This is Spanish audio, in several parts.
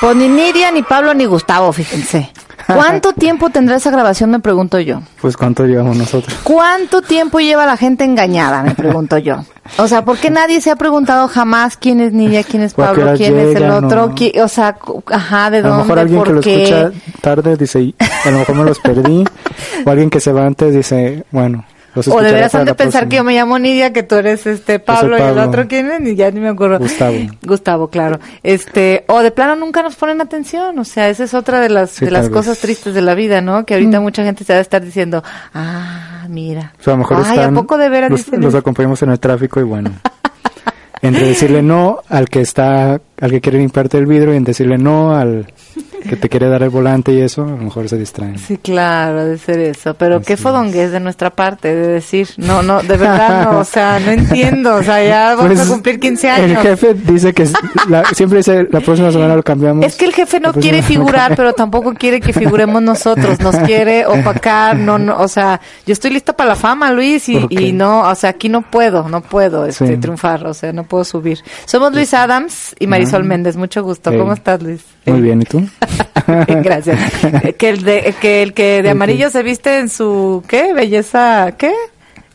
Pues ni Nidia, ni Pablo, ni Gustavo, fíjense. ¿Cuánto tiempo tendrá esa grabación, me pregunto yo? Pues cuánto llevamos nosotros. ¿Cuánto tiempo lleva la gente engañada, me pregunto yo? O sea, ¿por qué nadie se ha preguntado jamás quién es Nidia, quién es ¿O a qué Pablo, quién es el otro? o- qui- O sea, ajá, ¿de A lo dónde? mejor alguien que ¿Por lo escucha tarde dice, "Y, a lo mejor me los perdí. o alguien que se va antes dice, bueno, O deberías para han de pensar que yo próxima". me llamo Nidia, que tú eres este Pablo, y el otro quién es, y ya ni me acuerdo. Gustavo. Gustavo, claro. Este, o de plano nunca nos ponen atención, o sea, esa es otra de las Sí, de las cosas vez. tristes de la vida, ¿no? Que ahorita mucha gente se va a estar diciendo, "Ah, mira." O sea, a lo mejor Ay, están, ¿a poco de veras los, dicen los eso? acompañamos en el tráfico y bueno. entre decirle no al que está, al que quiere limpiarte el vidrio y en decirle no al que te quiere dar el volante y eso, a lo mejor se distraen. Sí, claro, de ser eso. Pero qué Así fodongués de nuestra parte de decir, no, no, de verdad no, o sea, no entiendo, o sea, ya vamos Pues, a cumplir 15 El años. jefe dice que la- siempre dice la próxima semana lo cambiamos. Es que el jefe no quiere figurar, pero tampoco quiere que figuremos nosotros, nos quiere opacar, no, no, o sea, yo estoy lista para la fama, Luis, y, Ok. y no, o sea, aquí no puedo, no puedo este, Sí. triunfar, o sea, no puedo subir. Somos Luis Adams y Marisol Ah. Méndez, mucho gusto. Hey. ¿Cómo estás, Luis? Muy bien, ¿y tú? Gracias. que el de que el que de amarillo se viste en su ¿qué? Belleza, ¿qué?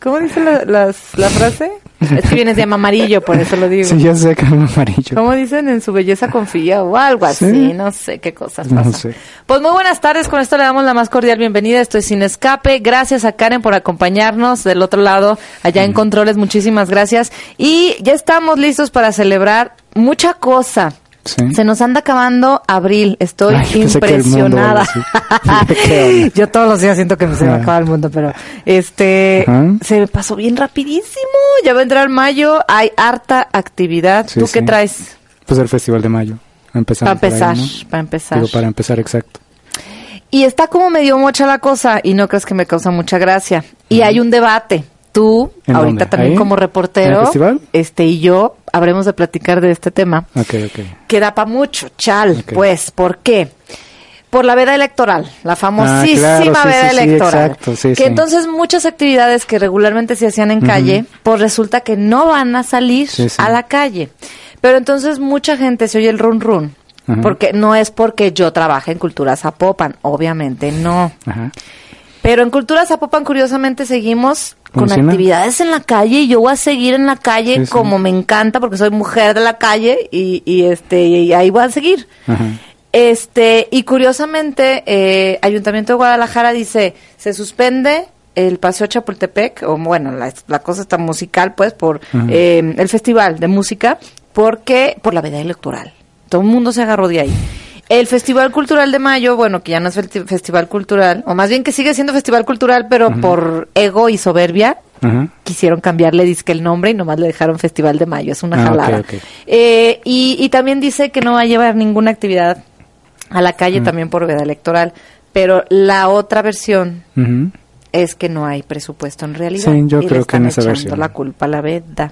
¿Cómo dice la, las- la frase? Es que vienes de amarillo, por eso lo digo. Sí, ya sé que es amarillo. ¿Cómo dicen en su belleza confía o algo así? Sí. No sé qué cosas No pasan. sé. Pues muy buenas tardes, con esto le damos la más cordial bienvenida. Estoy sin escape. Gracias a Karen por acompañarnos del otro lado, allá en Controles. Muchísimas gracias. Y ya estamos listos para celebrar mucha cosa. Sí. Se nos anda acabando abril. Estoy Ay, el mundo, impresionada. Yo todos los días siento que se me Ajá. acaba el mundo, pero este Ajá. se me pasó bien rapidísimo. Ya va a entrar mayo, hay harta actividad. Sí, ¿Tú qué traes? Pues el Festival de Mayo. Empezando Para ahí, empezar, ¿no? para empezar. Digo, para empezar, exacto. Y está como medio mocha la cosa y no crees que me causa mucha gracia. Y hay un debate. Tú, ¿En ahorita dónde? también ¿Ahí? como reportero, este y yo habremos de platicar de este tema. Ok, ok. Que da para mucho, chal, pues, ¿por qué? Por la veda electoral, la famosísima Ah, claro, sí, veda sí, sí, electoral. exacto, sí, que entonces muchas actividades que regularmente se hacían en calle, pues resulta que no van a salir a la calle. Pero entonces mucha gente se oye el run run. Porque no es porque yo trabaje en Cultura Zapopan, obviamente no. Ajá. Pero en Cultura Zapopan, curiosamente, seguimos con ¿Funciona? actividades en la calle y yo voy a seguir en la calle Sí, sí. como me encanta porque soy mujer de la calle y, y, este y ahí voy a seguir. Ajá. Este, y curiosamente, eh, Ayuntamiento de Guadalajara dice, se suspende el Paseo Chapultepec, o bueno, la, la cosa está musical, pues, por eh, el festival de música, porque, por la veda electoral. Todo el mundo se agarró de ahí. El Festival Cultural de Mayo, bueno, que ya no es festi- Festival Cultural, o más bien que sigue siendo Festival Cultural, pero por ego y soberbia, quisieron cambiarle disque el nombre y nomás le dejaron Festival de Mayo. Es una Ah, jalada. ok. Eh, y, y también dice que no va a llevar ninguna actividad a la calle también por veda electoral. Pero la otra versión es que no hay presupuesto en realidad. Sí, yo y le creo que en esa versión. la culpa a la veda.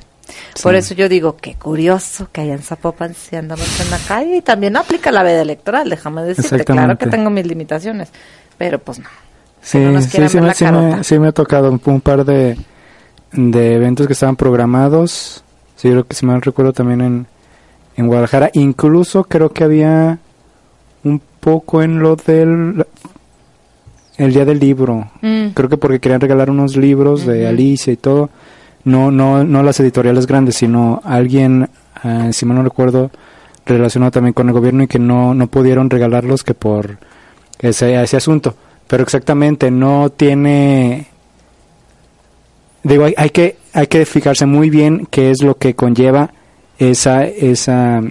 Sí. Por eso yo digo, qué curioso que allá en Zapopan si andamos en la calle y también aplica la veda electoral, déjame decirte. Claro que tengo mis limitaciones, pero pues no. Sí, no sí, sí, me, sí, me, sí me ha tocado un, un par de, de eventos que estaban programados. Sí, creo que si mal recuerdo también en, en Guadalajara. Incluso creo que había un poco en lo del el día del libro. Mm. Creo que porque querían regalar unos libros de. Alicia y todo. No, no, no las editoriales grandes, sino alguien, ah, si mal no recuerdo, relacionado también con el gobierno y que no, no pudieron regalarlos que por ese, ese asunto. Pero exactamente, no tiene... Digo, hay, hay que hay que fijarse muy bien qué es lo que conlleva esa esa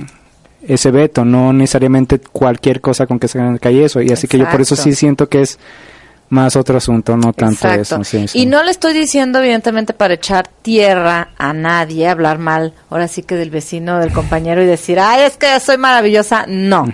ese veto, no necesariamente cualquier cosa con que se calle eso. Y así que yo por eso sí siento que es más otro asunto, no tanto Exacto. eso. sí, sí. Y no le estoy diciendo, evidentemente, para echar tierra a nadie, hablar mal, ahora sí que del vecino, del compañero y decir, ay, es que soy maravillosa. No.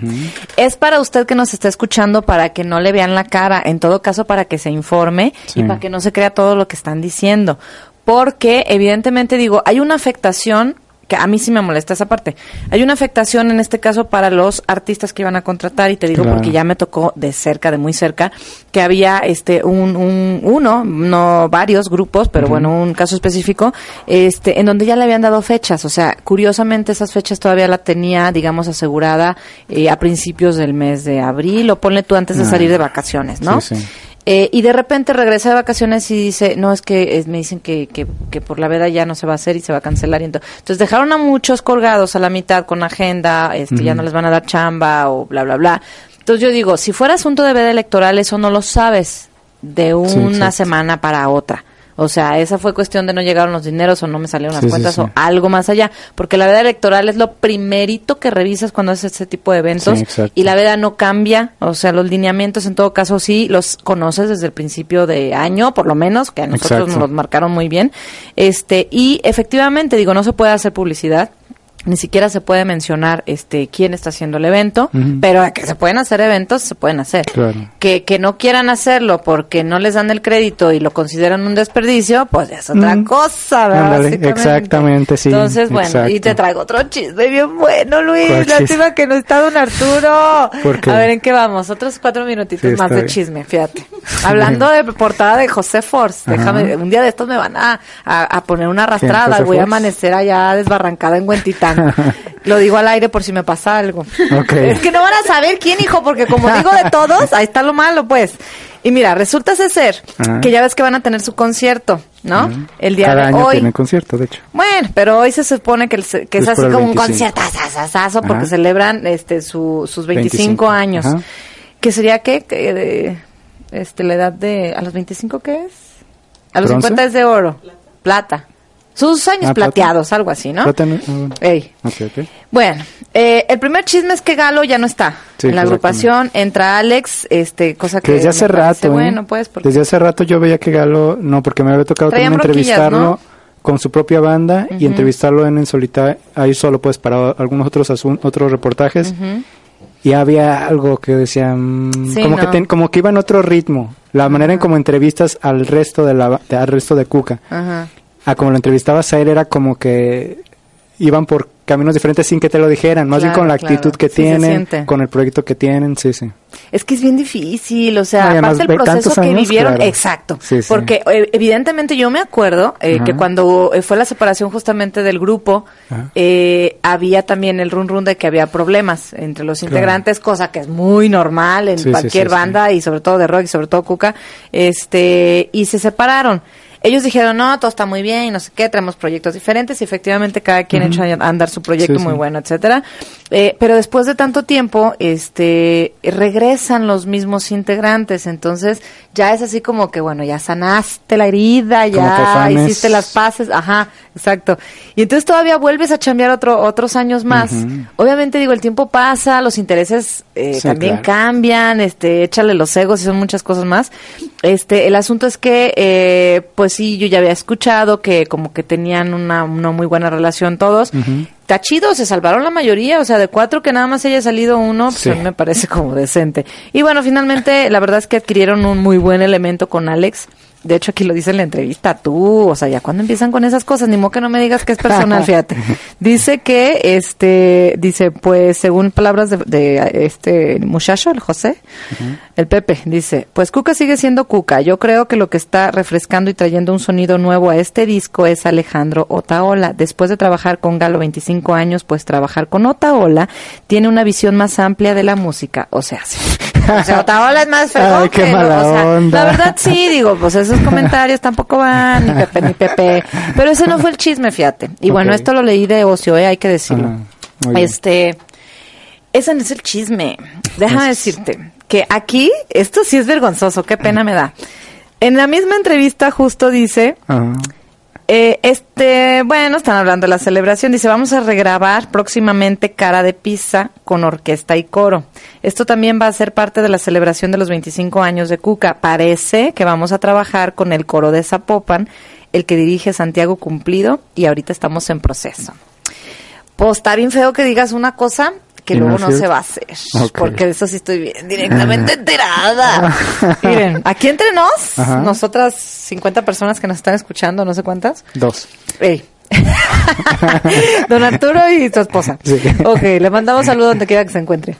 Es para usted que nos está escuchando para que no le vean la cara, en todo caso, para que se informe Sí. y para que no se crea todo lo que están diciendo. Porque, evidentemente, digo, hay una afectación que a mí sí me molesta esa parte. Hay una afectación en este caso para los artistas que iban a contratar y te digo Claro. porque ya me tocó de cerca, de muy cerca, que había este un, un uno, no varios grupos, pero bueno, un caso específico, este en donde ya le habían dado fechas, o sea, curiosamente esas fechas todavía la tenía, digamos, asegurada eh, a principios del mes de abril o ponle tú antes de Ah. salir de vacaciones, ¿no? Sí, sí. Eh, y de repente regresa de vacaciones y dice, no, es que es- me dicen que, que, que por la veda ya no se va a hacer y se va a cancelar. Y ento- entonces dejaron a muchos colgados a la mitad con agenda, este, ya no les van a dar chamba o bla, bla, bla. Entonces yo digo, si fuera asunto de veda electoral, eso no lo sabes de una semana para otra. O sea, esa fue cuestión de no llegaron los dineros o no me salieron las Sí, cuentas sí. o algo más allá. Porque la veda electoral es lo primerito que revisas cuando haces este tipo de eventos. Y la veda no cambia. O sea, los lineamientos en todo caso sí los conoces desde el principio de año, por lo menos, que a nosotros Exacto. nos los marcaron muy bien. Este, y efectivamente, digo, no se puede hacer publicidad. Ni siquiera se puede mencionar este quién está haciendo el evento, pero que se pueden hacer eventos, se pueden hacer Claro. que, que no quieran hacerlo porque no les dan el crédito y lo consideran un desperdicio, pues es otra cosa, ¿verdad? Ándale, exactamente, sí, Entonces, bueno, y te traigo otro chisme bien bueno, Luis. Lástima que no está don Arturo. ¿Por qué? A ver, ¿en qué vamos? Otros cuatro minutitos Sí, más de chisme, fíjate. Hablando de portada de José Force, Ajá. déjame, un día de estos me van a, a, a poner una ¿Quién, arrastrada, voy a amanecer allá desbarrancada en Huentitán. Lo digo al aire por si me pasa algo. Es que no van a saber quién, hijo, porque como digo de todos, ahí está lo malo, pues. Y mira, resulta ser Ajá. que ya ves que van a tener su concierto, ¿no? El día Cada de año hoy. tienen concierto, de hecho. Bueno, pero hoy se supone que, el que es así como un 25. concierto porque Ajá. celebran este su, sus 25, 25, años. ajá. Que sería que de, este la edad de a los 25 qué es? A los ¿Bronce? 50 es de oro, plata. Sus años Ah, plata. plateados, algo así, ¿no? Ah, bueno. Ey. Ok, ok. Bueno, eh, el primer chisme es que Galo ya no está Sí, en la agrupación. Entra Alex, este, cosa que. Desde hace rato, ¿eh? Bueno, pues, porque. Desde hace rato yo veía que Galo, no, porque me había tocado Traían también entrevistarlo ¿no? con su propia banda y entrevistarlo en, en solitario, ahí solo pues para algunos otros otros reportajes. Y había algo que decían, Sí, como, que ten- como que iba en otro ritmo. La manera en como entrevistas al resto de la, de- al resto de Cuca. Ajá. A como lo entrevistabas a él era como que iban por caminos diferentes sin que te lo dijeran, más bien con la claro. actitud que tienen, con el proyecto que tienen, sí, sí. Es que es bien difícil, o sea, No, aparte el proceso que años, vivieron, claro. exacto, Sí, sí. porque eh, evidentemente yo me acuerdo eh, que cuando eh, fue la separación justamente del grupo, eh, había también el run run de que había problemas entre los integrantes, cosa que es muy normal en cualquier banda y sobre todo de rock y sobre todo Cuca, este, y se separaron. Ellos dijeron, no, todo está muy bien y no sé qué, traemos proyectos diferentes y efectivamente cada quien Ujú. echa a andar su proyecto Sí, muy sí. bueno, etcétera. Eh, pero después de tanto tiempo, este, regresan los mismos integrantes, entonces ya es así como que, bueno, ya sanaste la herida, ya hiciste las paces, ajá, exacto. Y entonces todavía vuelves a chambear otro, otros años más. Obviamente, digo, el tiempo pasa, los intereses eh, Sí, también claro. cambian, este, échale los egos y son muchas cosas más. Este, el asunto es que, eh, pues sí, yo ya había escuchado que como que tenían una, una muy buena relación todos. Ujú. Está chido, se salvaron la mayoría, o sea, de cuatro que nada más haya salido uno, pues Sí. a mí me parece como decente. Y bueno, finalmente, la verdad es que adquirieron un muy buen elemento con Alex. De hecho, aquí lo dice en la entrevista, tú, o sea, ya cuando empiezan con esas cosas, ni modo que no me digas que es personal, fíjate. Dice que, este, dice, pues, según palabras de, de este muchacho, el José, el Pepe, dice, pues Cuca sigue siendo Cuca. Yo creo que lo que está refrescando y trayendo un sonido nuevo a este disco es Alejandro Otaola. Después de trabajar con Galo 25 años, pues trabajar con Otaola tiene una visión más amplia de la música. O sea, sí. O sea, Otaola es más fregón Ay, qué que lo- mala o sea, onda. La verdad sí, digo, pues esos comentarios tampoco van, ni Pepe, ni Pepe. Pero ese no fue el chisme, fíjate. Y bueno, esto lo leí de ocio, ¿eh? hay que decirlo. Ah. Este, ese no es el chisme. Déjame Es- decirte que aquí, esto sí es vergonzoso, qué pena me da. En la misma entrevista justo dice, Ajá. Eh, este, bueno, están hablando de la celebración, dice, vamos a regrabar próximamente Cara de Pizza con orquesta y coro. Esto también va a ser parte de la celebración de los 25 años de Cuca. Parece que vamos a trabajar con el coro de Zapopan, el que dirige Santiago Cumplido, y ahorita estamos en proceso. Pues está bien feo que digas una cosa que Y luego no se va a hacer. Porque de eso sí estoy bien directamente enterada. Miren, aquí entre nos, Ajá. nosotras 50 personas que nos están escuchando, no sé cuántas, Dos. Ey, Don Arturo y su esposa. Sí. Ok, le mandamos saludos donde quiera que se encuentre.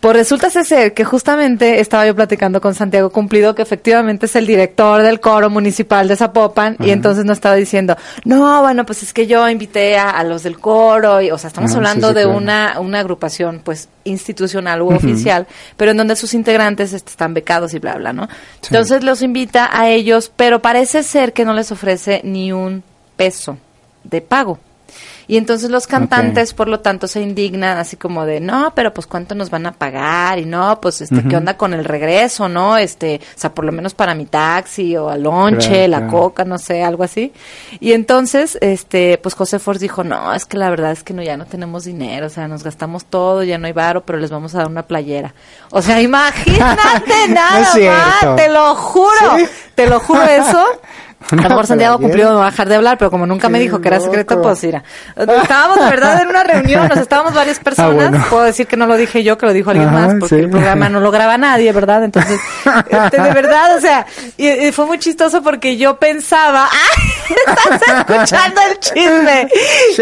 Pues resulta ser que justamente estaba yo platicando con Santiago Cumplido, que efectivamente es el director del coro municipal de Zapopan, y entonces nos estaba diciendo, no, bueno, pues es que yo invité a, a los del coro, y, o sea, estamos hablando sí, de claro. una, una agrupación, pues, institucional u oficial, pero en donde sus integrantes este, están becados y bla, bla, ¿no? Entonces los invita a ellos, pero parece ser que no les ofrece ni un peso de pago. Y entonces los cantantes, por lo tanto, se indignan así como de, no, pero pues cuánto nos van a pagar y no, pues este, ¿qué onda con el regreso, no? Este, o sea, por lo menos para mi taxi o al lonche, Claro, la claro. coca, no sé, algo así. Y entonces, este, pues José Force dijo, no, es que la verdad es que no, ya no tenemos dinero, o sea, nos gastamos todo, ya no hay varo, pero les vamos a dar una playera. O sea, imagínate nada más, cierto. te lo juro, ¿Sí? te lo juro eso. A lo mejor Santiago cumplió no va a dejar de hablar, pero como nunca me dijo que era secreto, loco. pues mira. Estábamos de verdad en una reunión, nos estábamos varias personas. bueno. Puedo decir que no lo dije yo, que lo dijo alguien Ajá, más, porque sí. el programa no lo graba nadie, ¿verdad? Entonces, este, de verdad, o sea, y, y fue muy chistoso porque yo pensaba, ¡ay! Estás escuchando el chisme.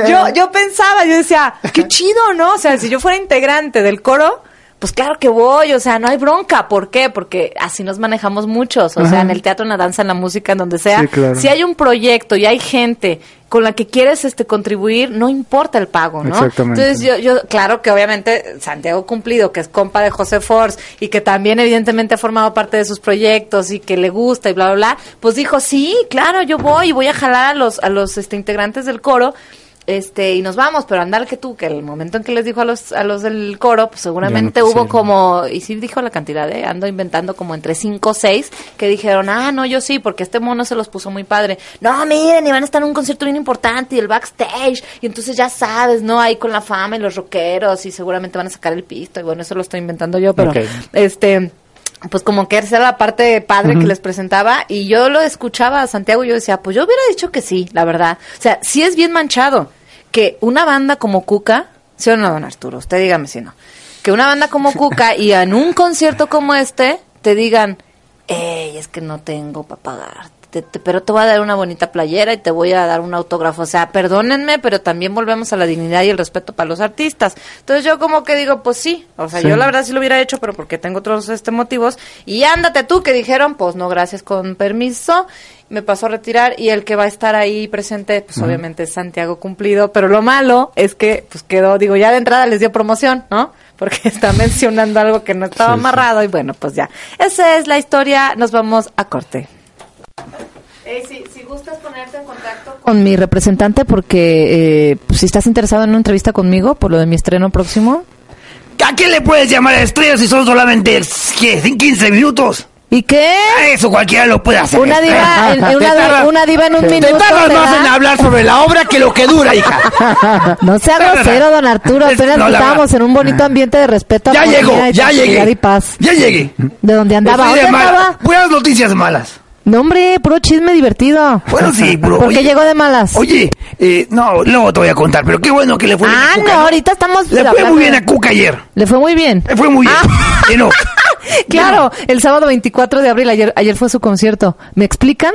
Yo, yo pensaba, yo decía, qué chido, ¿no? O sea, si yo fuera integrante del coro, pues claro que voy, o sea, no hay bronca. ¿Por qué? Porque así nos manejamos muchos, o sea, en el teatro, en la danza, en la música, en donde sea. Sí, claro. Si hay un proyecto y hay gente con la que quieres este contribuir, no importa el pago, ¿no? Exactamente. Entonces yo, yo, claro que obviamente Santiago Cumplido, que es compa de José Force y que también evidentemente ha formado parte de sus proyectos y que le gusta y bla, bla, bla, pues dijo, sí, claro, yo voy y voy a jalar a los, a los este, integrantes del coro este y nos vamos, pero andar que tú, que el momento en que les dijo a los a los del coro, pues seguramente no hubo como, y sí dijo la cantidad, ¿eh? ando inventando como entre 5 o 6 que dijeron, ah, no, yo sí, porque este mono se los puso muy padre. No, miren, y van a estar en un concierto bien importante y el backstage, y entonces ya sabes, ¿no? Ahí con la fama y los rockeros, y seguramente van a sacar el pisto, y bueno, eso lo estoy inventando yo, pero este pues como que esa era la parte padre que les presentaba y yo lo escuchaba a Santiago y yo decía, pues yo hubiera dicho que sí, la verdad. O sea, sí es bien manchado que una banda como Cuca, ¿sí o no, don Arturo? Usted dígame si no. Que una banda como Cuca y en un concierto como este te digan, ey, es que no tengo para pagar. Te- te- pero te voy a dar una bonita playera y te voy a dar un autógrafo. O sea, perdónenme, pero también volvemos a la dignidad y el respeto para los artistas. Entonces yo como que digo, pues sí. O sea, Sí. yo la verdad sí lo hubiera hecho, pero porque tengo otros este motivos. Y ándate tú, que dijeron, pues no, gracias, con permiso. Me pasó a retirar y el que va a estar ahí presente, pues obviamente es Santiago Cumplido. Pero lo malo es que, pues quedó, digo, ya de entrada les dio promoción, ¿no? Porque está mencionando algo que no estaba Sí, sí. amarrado y bueno, pues ya. Esa es la historia, nos vamos a corte. Si, si gustas ponerte en contacto con mi representante porque eh, si estás interesado en una entrevista conmigo por lo de mi estreno próximo. ¿A quién le puedes llamar a estrella si son solamente ¿qué, 15 minutos? ¿Y qué? Eso cualquiera lo puede hacer. Una diva, en, en una, tardas- una diva en un Te minuto. tardas ¿te más da? en hablar sobre la obra que lo que dura, hija. No sea grosero, don Arturo. Apenas No, estábamos en un bonito ambiente de respeto. Ya llegó, ya llegué. y paz. Ya llegué. ¿De dónde andaba? ¿Dónde mala- andaba? Puras noticias malas. No, hombre, puro chisme divertido. Bueno, sí, bro. ¿Por qué llegó de malas? Oye, eh, no, luego te voy a contar, pero qué bueno que le fue bien ah, a Cuca. no, ahorita estamos... Le fue muy bien a Cuca ayer. Le fue muy bien. Le fue muy bien. Ah. Llenó. Claro, el sábado 24 de abril, ayer, ayer fue su concierto. ¿Me explican?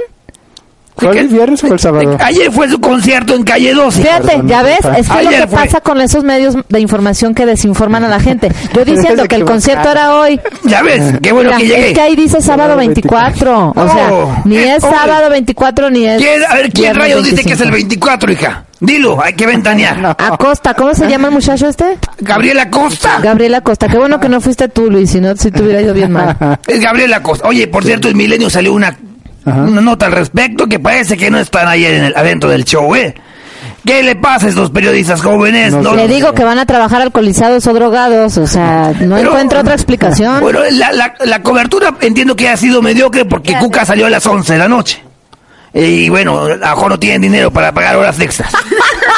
¿Fue el viernes o el sábado? Ayer fue su concierto en calle 12. Fíjate, ya ves, es que es lo Ayer que fue. pasa con esos medios de información que desinforman a la gente. Yo diciendo que el concierto era hoy. Ya ves, qué bueno Mira, que llegué. es que ahí dice sábado Sábado 24. O sea, No, ni eh, es sábado 24 ni es. ¿Quién, a ver, ¿quién rayos dice que es el 25? 24, hija? Dilo, hay que ventanear. Acosta, ¿cómo se llama el muchacho este? Gabriela Costa. Gabriela Costa. Qué bueno que no fuiste tú, Luis, si no, si te hubiera ido bien mal. Es Gabriela Costa. Oye, por cierto, en Milenio salió una, Ajá. una nota al respecto que parece que no están ahí en el- adentro del show, ¿eh? ¿Qué le pasa a estos periodistas jóvenes? No No. Le digo que van a trabajar alcoholizados o drogados, o sea, no Pero- encuentro otra explicación. Bueno, la, la, la cobertura entiendo que ha sido mediocre porque Cuca salió a las 11 de la noche. Y bueno, a lo mejor no tienen dinero para pagar horas extras.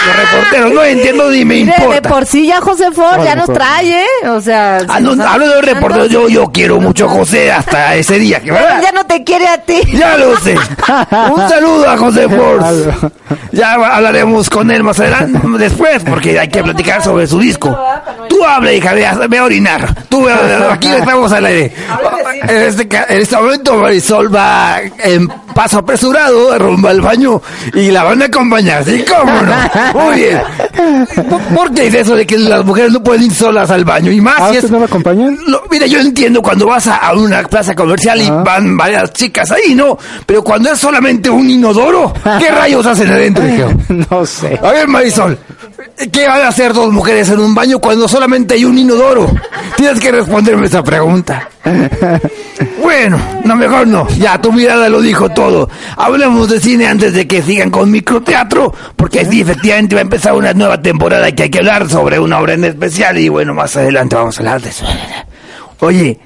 Los reporteros, no entiendo ni me Mire, de importa. por sí ya José Ford No, ya no, nos trae, ¿eh? O sea... Ah, si no, nos hablo de reporteros, yo, yo quiero mucho a José hasta ese día, que ¿verdad? ya no te quiere a ti. Ya lo sé. Un saludo a José. Algo. Ya hablaremos con él más adelante, después, porque hay que platicar sobre su disco. Tú habla, hija, ve a, ve a orinar. Tú, aquí estamos al aire. En este, ca- en este momento Marisol va en paso apresurado rumbo al baño y la van a acompañar, ¿sí? ¿Cómo no? Muy bien. ¿Por- ¿Por qué es eso de que las mujeres no pueden ir solas al baño? Y más ¿Ah, si es... no lo acompañan? Lo- mira, yo entiendo cuando vas a, a una plaza comercial y Ajá. van varias chicas ahí, ¿no? Pero cuando es solamente un inodoro, ¿qué rayos hacen adentro? No sé. A ver, Marisol, ¿qué van a hacer dos mujeres en un baño cuando solamente hay un inodoro? Tienes que responderme esa pregunta. Bueno, no, mejor no. Ya, tu mirada lo dijo todo. Hablemos de cine antes de que sigan con microteatro, porque sí, efectivamente va a empezar una nueva temporada que hay que hablar sobre una obra en especial y bueno, más adelante vamos a hablar de eso. Oye,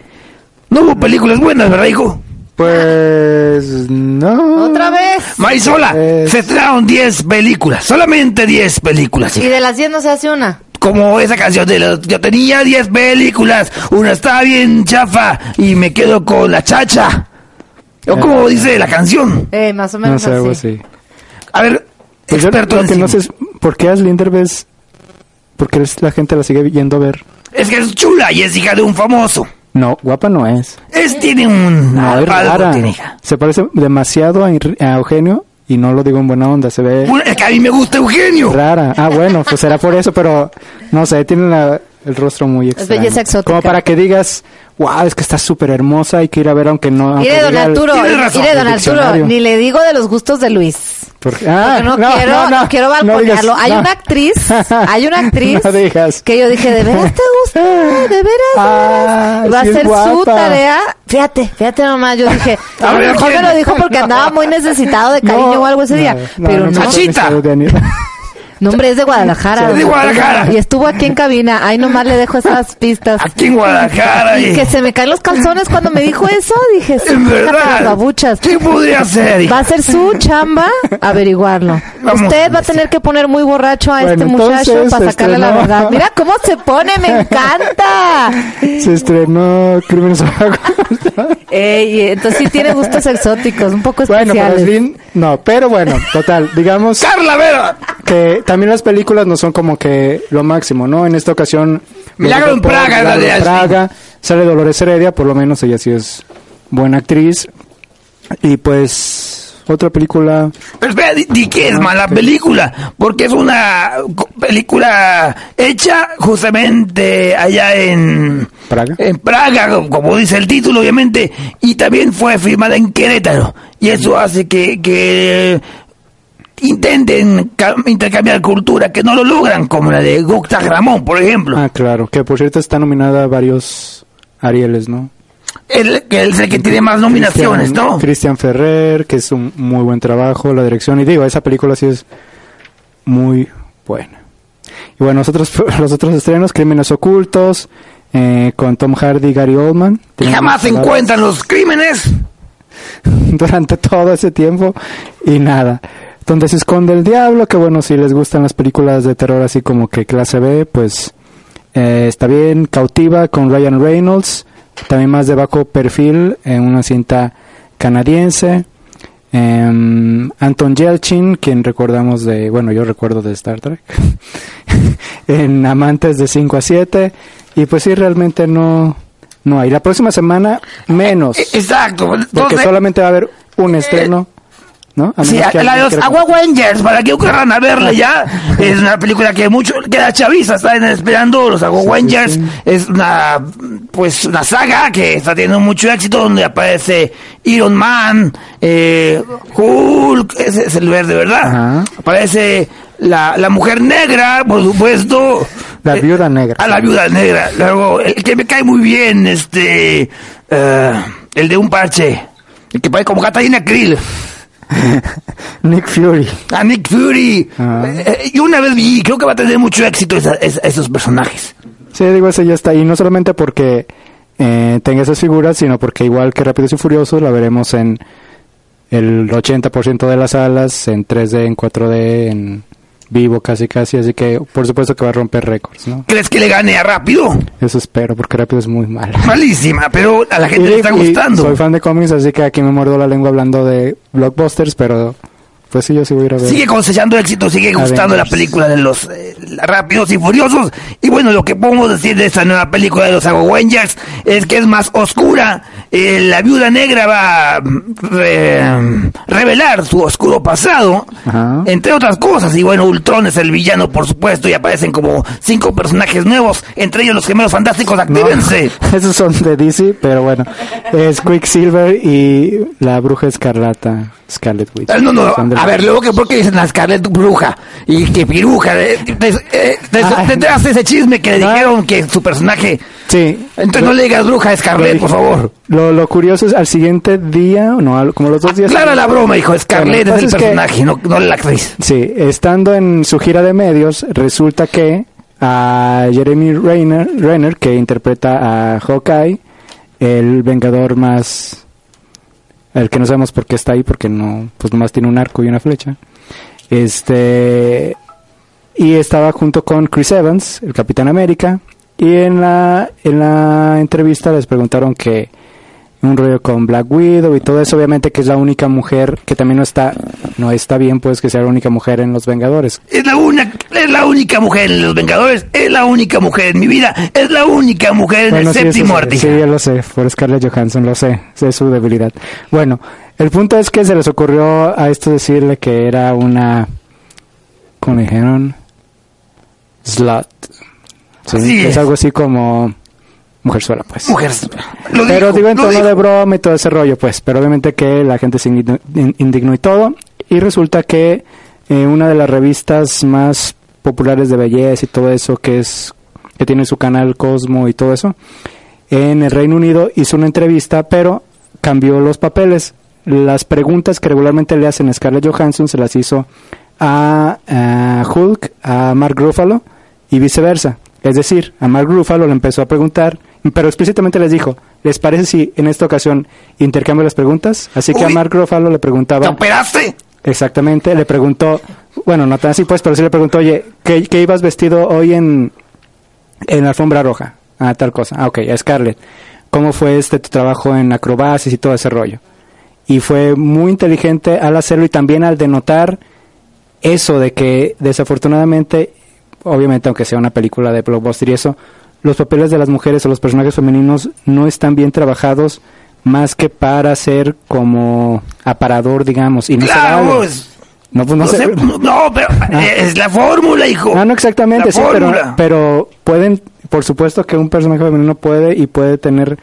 no hubo películas buenas, ¿verdad, hijo? Pues no. Otra vez. Marisola, Es- se trajeron 10 películas, solamente 10 películas. Y de las 10 no se hace una. Como esa canción de los... Yo tenía 10 películas, una estaba bien chafa y me quedo con la chacha. O como dice la canción. Eh, más o No menos sé, algo así. A ver, Pues yo experto lo en que no sé es por qué a Slinder ves. ¿Por qué la gente la sigue yendo a ver? Es que es chula y es hija de un famoso. No, guapa no es. Es, tiene un... No, es rara. tiene, hija. Se parece demasiado a Eugenio y no lo digo en buena onda, se ve Bueno, Es que a mí me gusta Eugenio. rara. Ah, bueno, pues será por eso, pero no sé, tiene la- el rostro muy extraño. belleza exótica. Como para que digas, wow, es que está súper hermosa, hay que ir a ver aunque no... aunque Mire, don el- Arturo, mire, don Arturo, ni le digo de los gustos de Luis. Porque, ah, Porque no, quiero, no, quiero digas, balconearlo. hay no. una actriz, hay una actriz que yo dije, ¿de veras te gusta? ¿De veras? Ah, Va a sí ser su tarea. Fíjate, fíjate nomás, yo dije, a lo mejor me lo dijo porque andaba muy necesitado de cariño o algo ese día. pero no, no. Hombre, es de Guadalajara. Es de Guadalajara. Y estuvo aquí en cabina. Ahí nomás le dejo esas pistas. Aquí en Guadalajara. Y que se me caen los calzones cuando me dijo eso. Dije, sí, las verdad. babuchas. ¿Qué podría ser? Va a ser su chamba averiguarlo. Vamos Usted a va a tener que poner muy borracho a Bueno, este muchacho entonces, para sacarle la verdad. Mira cómo se pone, me encanta. Se estrenó Crímenes. Ey, entonces sí tiene gustos exóticos, un poco bueno, para especiales. Slim, no, pero bueno, total, digamos Carla Vera. que también las películas no son como que lo máximo, ¿no? En esta ocasión... Milagro en Praga, la Milagro en. Praga, sale Dolores Heredia, por lo menos ella sí es buena actriz. Y pues, otra película... Pero espera, di, di que es mala película, porque es una película hecha justamente allá en Praga. en Praga, como- como dice el título, obviamente, y también fue filmada en Querétaro, y eso hace que, que intenten ca- intercambiar cultura, que no lo logran, como la de Gupta Ramón, por ejemplo. Ah, claro, que por cierto está nominada a varios Arieles, ¿no? Que es el que tiene más nominaciones, Cristian- ¿no? Cristian Ferrer, que es un muy buen trabajo, la dirección, y digo, esa película sí es muy buena. Y bueno, nosotros, los otros estrenos, Crímenes Ocultos, eh, con Tom Hardy y Gary Oldman. Y jamás se encuentran los crímenes. durante todo ese tiempo y nada. Donde se esconde el diablo, que bueno, si les gustan las películas de terror así como que clase B, pues eh, está bien. Cautiva con Ryan Reynolds, también más de bajo perfil en una cinta canadiense. Em, Anton Yelchin, quien recordamos de, bueno, yo recuerdo de Star Trek, en Amantes de 5 a 7. Y pues sí, realmente no, no hay. La próxima semana, menos. E- Exacto. Porque solamente va a haber un estreno, ¿no? A Sí, que la de los Agua Rangers, para que ocurran a verla ya. Es una película que mucho queda chaviza, están esperando. Los Agua sí. es una, pues, una saga que está teniendo mucho éxito donde aparece Iron Man, eh, Hulk, ese es el verde, ¿verdad? Ajá. Aparece la, la mujer negra, por supuesto. La Eh, viuda negra. A la viuda negra. Luego, el que me cae muy bien, este, eh, el de un parche. El que parece como Catalina Krill. Nick Fury. A Nick Fury. Ah. Eh, y una vez vi, creo que va a tener mucho éxito esa- esa- esos personajes. Sí, digo, ese ya está ahí. No solamente porque eh, tenga esas figuras, sino porque igual que Rápidos y Furiosos la veremos en el 80% de las salas, en 3D, en 4D, en vivo casi casi, así que por supuesto que va a romper récords, ¿no? ¿Crees que le gane a Rápido? Eso espero, porque Rápido es muy malo. Malísima, pero a la gente le está gustando. Soy fan de cómics, así que aquí me muerdo la lengua hablando de blockbusters, pero pues sí, yo sí voy a ir a ver. Sigue cosechando éxito, sigue gustando la Avengers. película de los eh, Rápidos y Furiosos. Y bueno, lo que podemos decir de esta nueva película de los Avengers es que es más oscura. Eh, la viuda negra va a eh, revelar su oscuro pasado, Ajá. entre otras cosas. Y bueno, Ultron es el villano, por supuesto, y aparecen como cinco personajes nuevos, entre ellos los gemelos fantásticos. No, ¡Actívense! esos son de DC, pero bueno, es Quicksilver y la bruja escarlata, Scarlet Witch. Ah, No, no, a ver, luego que por qué dicen la Scarlett Bruja y que piruja, eh, eh, eh, ese chisme que le dijeron que su personaje, Sí. entonces no le digas bruja a Scarlett, por favor. Lo, lo curioso es al siguiente día, no, al- como los dos días. Clara la broma, hijo, Scarlett Bueno, es el es que- personaje, no, no la actriz. Sí, estando en su gira de medios, resulta que a Jeremy Renner, Renner que interpreta a Hawkeye, el vengador más... El que no sabemos por qué está ahí, porque no, pues nomás tiene un arco y una flecha. Este... Y estaba junto con Chris Evans, el Capitán América, y en la, en la entrevista les preguntaron que un rollo con Black Widow y todo eso, obviamente que es la única mujer que también no está, no está bien pues que sea la única mujer en Los Vengadores. Es la, una, es la única mujer en Los Vengadores, es la única mujer en mi vida, es la única mujer en el sí, eso séptimo sí, artista. Sí, yo lo sé, por Scarlett Johansson, lo sé, sé su debilidad. Bueno, el punto es que se les ocurrió a esto decirle que era una, ¿cómo dijeron? Slut. Sí, es. es. algo así como mujer sola, pues. Mujer, lo pero dijo, digo en lo tono de broma y todo ese rollo, pues. Pero obviamente que la gente se indignó, in- indignó y todo. Y resulta que eh, una de las revistas más populares de belleza y todo eso, que es que tiene su canal Cosmo y todo eso, en el Reino Unido hizo una entrevista, pero cambió los papeles. Las preguntas que regularmente le hacen a Scarlett Johansson se las hizo a, a Hulk, a Mark Ruffalo y viceversa. Es decir, a Mark Ruffalo le empezó a preguntar, pero explícitamente les dijo, ¿les parece si en esta ocasión intercambio las preguntas? Así que a. Mark Ruffalo le ¿Te preguntaba, operaste? exactamente, le preguntó, bueno, no tan así pues, pero sí le preguntó, oye, ¿qué, qué ibas vestido hoy en, en la alfombra roja? Ah, tal cosa. Ah, ok, a Scarlett. ¿Cómo fue este tu trabajo en acrobacias y todo ese rollo? Y fue muy inteligente al hacerlo y también al denotar eso de que desafortunadamente, obviamente aunque sea una película de blockbuster y eso, los papeles de las mujeres o los personajes femeninos no están bien trabajados más que para ser como aparador, digamos, y no se Claro, vale. es- No, pues no, no, se- no, pero eh, es la fórmula, hijo. Ah, no exactamente, La sí, pero, pero pueden, por supuesto que un personaje femenino puede y puede tener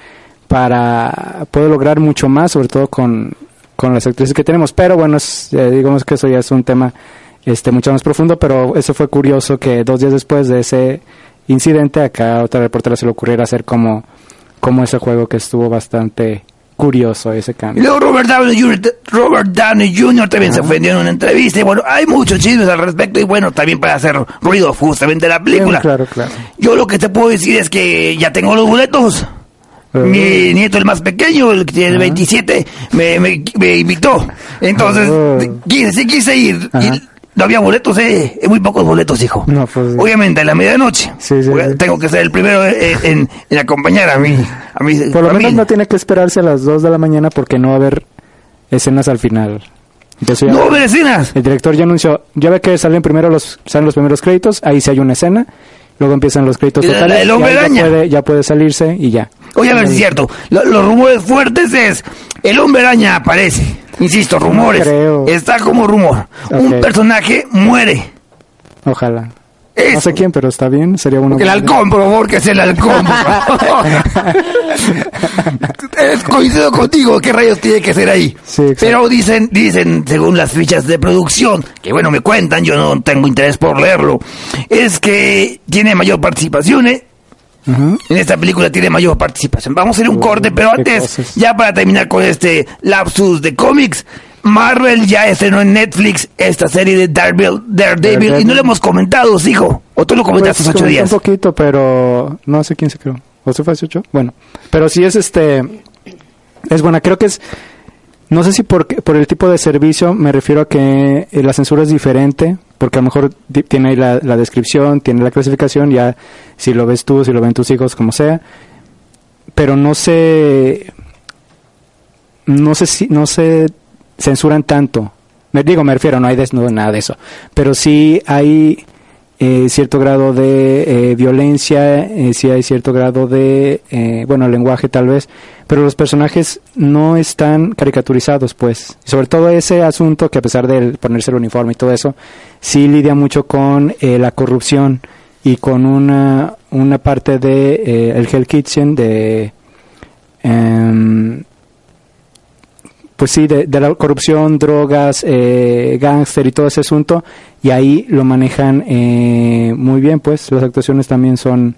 para, puede lograr mucho más, sobre todo con, con las actrices que tenemos, pero bueno, es, eh, digamos que eso ya es un tema este mucho más profundo, pero eso fue curioso que dos días después de ese incidente, acá a otra reportera se le ocurriera hacer como, como ese juego que estuvo bastante curioso ese cambio. luego Robert Downey Jr., Robert Downey Jr. también se ofendió en una entrevista. Y bueno, hay muchos chismes al respecto. Y bueno, también para hacer ruido justamente la película. Claro, claro. Yo lo que te puedo decir es que ya tengo los boletos. Eh. Mi nieto, el más pequeño, el que tiene 27, me, me, me invitó. Entonces, Oh. quise, sí quise ir. Y no había boletos, eh. Muy pocos boletos, hijo. No, pues, Obviamente, a la medianoche. Sí, sí, sí. Tengo que ser el primero en, en- en acompañar a mi, a mi Por lo menos no tiene que esperarse a las 2 de la mañana porque no va a haber escenas al final. Entonces ya- No, vecinas. el director ya anunció, ya ve que salen primero los salen los primeros créditos, ahí sí hay una escena, luego empiezan los créditos totales, el hombre ya araña. puede, ya puede salirse y ya. Oye, a ver si es cierto. Lo- los rumores fuertes es el hombre araña aparece. Insisto, rumores. Está como rumor. Un personaje muere. Ojalá. Eso. No sé quién, pero está bien, sería uno. El halcón, por favor, que es el halcón. Coincido contigo, ¿qué rayos tiene que ser ahí? Sí. Pero dicen, dicen, según las fichas de producción, que bueno, me cuentan, yo no tengo interés por leerlo, es que tiene mayor participación, ¿eh? En esta película tiene mayor participación. Vamos a hacer un Uh, corte, pero antes, cosas. ya para terminar con este lapsus de cómics, Marvel ya estrenó en Netflix esta serie de Daredevil, Daredevil y no lo hemos comentado, hijo. O tú lo comentaste Pues, hace ocho días. Un poquito, pero no sé quién se creo. ¿O se fue hace ocho? Bueno, pero sí es este. Es buena, creo que es. No sé si por, por el tipo de servicio me refiero a que eh, la censura es diferente, porque a lo mejor tiene ahí la, la descripción, tiene la clasificación, ya si lo ves tú, si lo ven tus hijos, como sea, pero no se, no sé si, no se censuran tanto. Me digo, me refiero, no hay desnudo, nada de eso, pero sí hay eh, cierto grado de eh, violencia, eh, sí hay cierto grado de, eh, bueno, lenguaje tal vez, pero los personajes no están caricaturizados, pues. Sobre todo ese asunto que a pesar de ponerse el uniforme y todo eso, sí lidia mucho con eh, la corrupción y con una, una parte de el Hell Kitchen de... em, pues sí, de, de la corrupción, drogas, eh, gángster y todo ese asunto, y ahí lo manejan eh, muy bien, pues las actuaciones también son,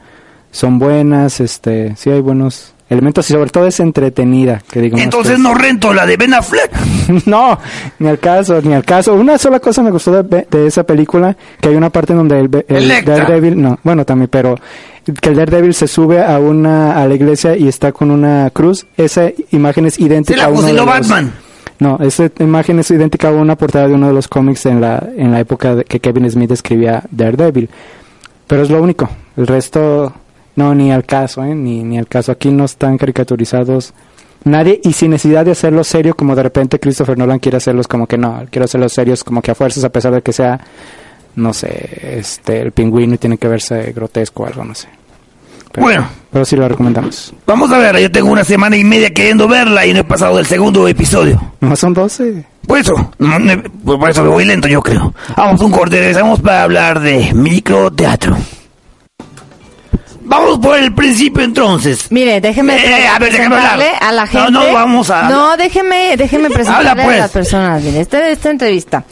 son buenas, este, sí hay buenos elementos y sobre todo es entretenida, que digamos. Entonces pues. no rento la de Ben Affleck. no, ni al caso, ni al caso. Una sola cosa me gustó de, de esa película, que hay una parte en donde el, el. Daredevil, no, bueno también, pero que el Daredevil se sube a una a la iglesia y está con una cruz. Esa imagen es idéntica a uno de los- Batman. no, esa imagen es idéntica a una portada de uno de los cómics en la, en la época de que Kevin Smith escribía Daredevil. Pero es lo único. El resto, no, ni al caso, ¿eh? Ni, ni al caso. Aquí no están caricaturizados nadie y sin necesidad de hacerlo serio como de repente Christopher Nolan quiere hacerlos como que no, quiero hacerlos serios como que a fuerzas a pesar de que sea, no sé, este, el pingüino y tiene que verse grotesco o algo, no sé. Pero, Bueno. Pero sí lo recomendamos. Vamos a verla, yo tengo una semana y media queriendo verla y no he pasado del segundo episodio. No son 12. Por eso, no, no, por eso me voy lento yo creo. Vamos un corte, regresamos para hablar de microteatro. Vamos por el principio entonces. Mire, déjeme Eh, a ver, hablar. presentarle a la No, gente. no, vamos a- No, déjeme, déjeme presentarle Habla, pues. a las personas. Mire, esta, esta entrevista.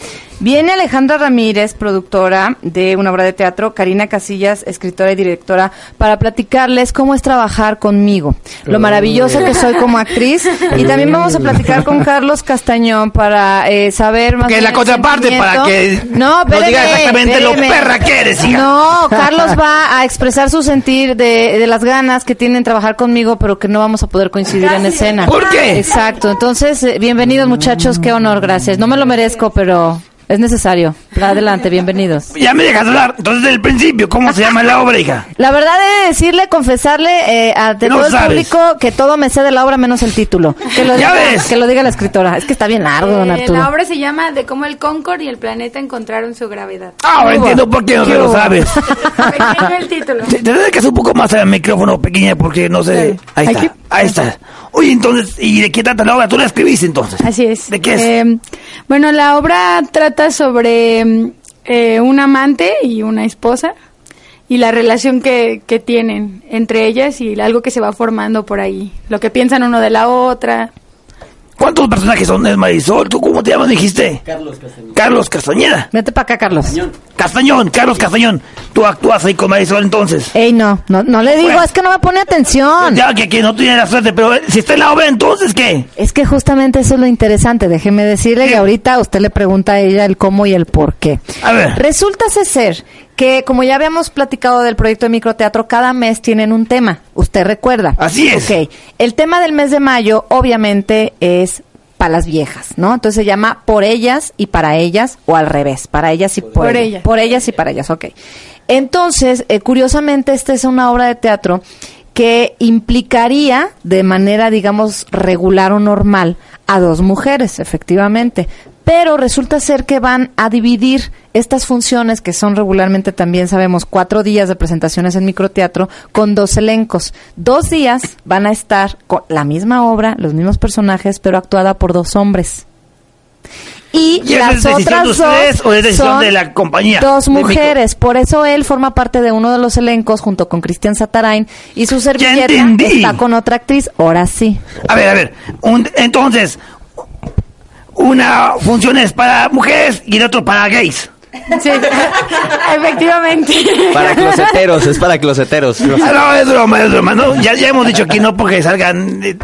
Viene Alejandra Ramírez, productora de una obra de teatro, Karina Casillas, escritora y directora, para platicarles cómo es trabajar conmigo, lo maravillosa que soy como actriz. Y también vamos a platicar con Carlos Castañón para eh, saber más Que la contraparte, para que no, nos diga exactamente lo espéreme. perra que eres, hija. No, Carlos va a expresar su sentir de, de las ganas que tienen trabajar conmigo, pero que no vamos a poder coincidir en escena. ¿Por qué? Exacto. Entonces, eh, bienvenidos muchachos, qué honor, gracias. No me lo merezco, pero es necesario. Adelante, bienvenidos. Ya me dejas hablar. Entonces, del principio, ¿cómo se llama la obra, hija? La verdad he de decirle, confesarle eh, ante No todo el sabes. público que todo me sé de la obra menos el título. Que lo, Ya diga, ves. que lo diga la escritora. Es que está bien largo, don Eh, Arturo. la obra se llama De cómo el Concorde y el planeta encontraron su gravedad. Ahora entiendo por qué no ¿Qué se lo sabes. Pequeño el título. Te, te acercas un poco más al micrófono, pequeña, porque no sé. Ahí está. que- Ahí está. Oye, entonces, ¿y de qué trata la obra? Tú la escribiste entonces. Así es. ¿De qué es? Eh, bueno, la obra trata sobre mm, eh, un amante y una esposa y la relación que, que tienen entre ellas y algo que se va formando por ahí. Lo que piensan uno de la otra. ¿Cuántos personajes son de Marisol? ¿Tú cómo te llamas, dijiste? Carlos Castañeda. Carlos Castañeda. Vete para acá, Carlos. Castañón, Carlos Castañón. Tú actúas ahí con Marisol entonces. Ey, no, no, no le digo, Bueno. es que no me pone atención. Ya que, que no tiene la suerte, pero eh, si está en la obra, entonces ¿qué? Es que justamente eso es lo interesante, déjeme decirle que ahorita usted le pregunta a ella el cómo y el por qué. A ver. Resulta ser que, como ya habíamos platicado del proyecto de microteatro, cada mes tienen un tema, usted recuerda. Así es. Ok, el tema del mes de mayo obviamente es para las viejas, ¿no? Entonces se llama por ellas y para ellas, o al revés, para ellas y por, Por ellas. ellas. Por ellas y para ellas, ok. Entonces, eh, curiosamente, esta es una obra de teatro que implicaría de manera, digamos, regular o normal a dos mujeres, efectivamente. Pero resulta ser que van a dividir estas funciones, que son regularmente también sabemos cuatro días de presentaciones en microteatro, con dos elencos. Dos días van a estar con la misma obra, los mismos personajes, pero actuada por dos hombres. Y, ¿Y esa las es decisión de otras ustedes dos o es decisión son de la compañía? Dos mujeres, por eso él forma parte de uno de los elencos junto con Cristian Satarain y su servilleta está con otra actriz, ahora sí. A ver, a ver. Un- entonces, una función es para mujeres y el otro para gays. Sí, efectivamente. Para closeteros, es para closeteros. Ah, no, es broma, es broma. No, ya, ya hemos dicho que no porque salgan di-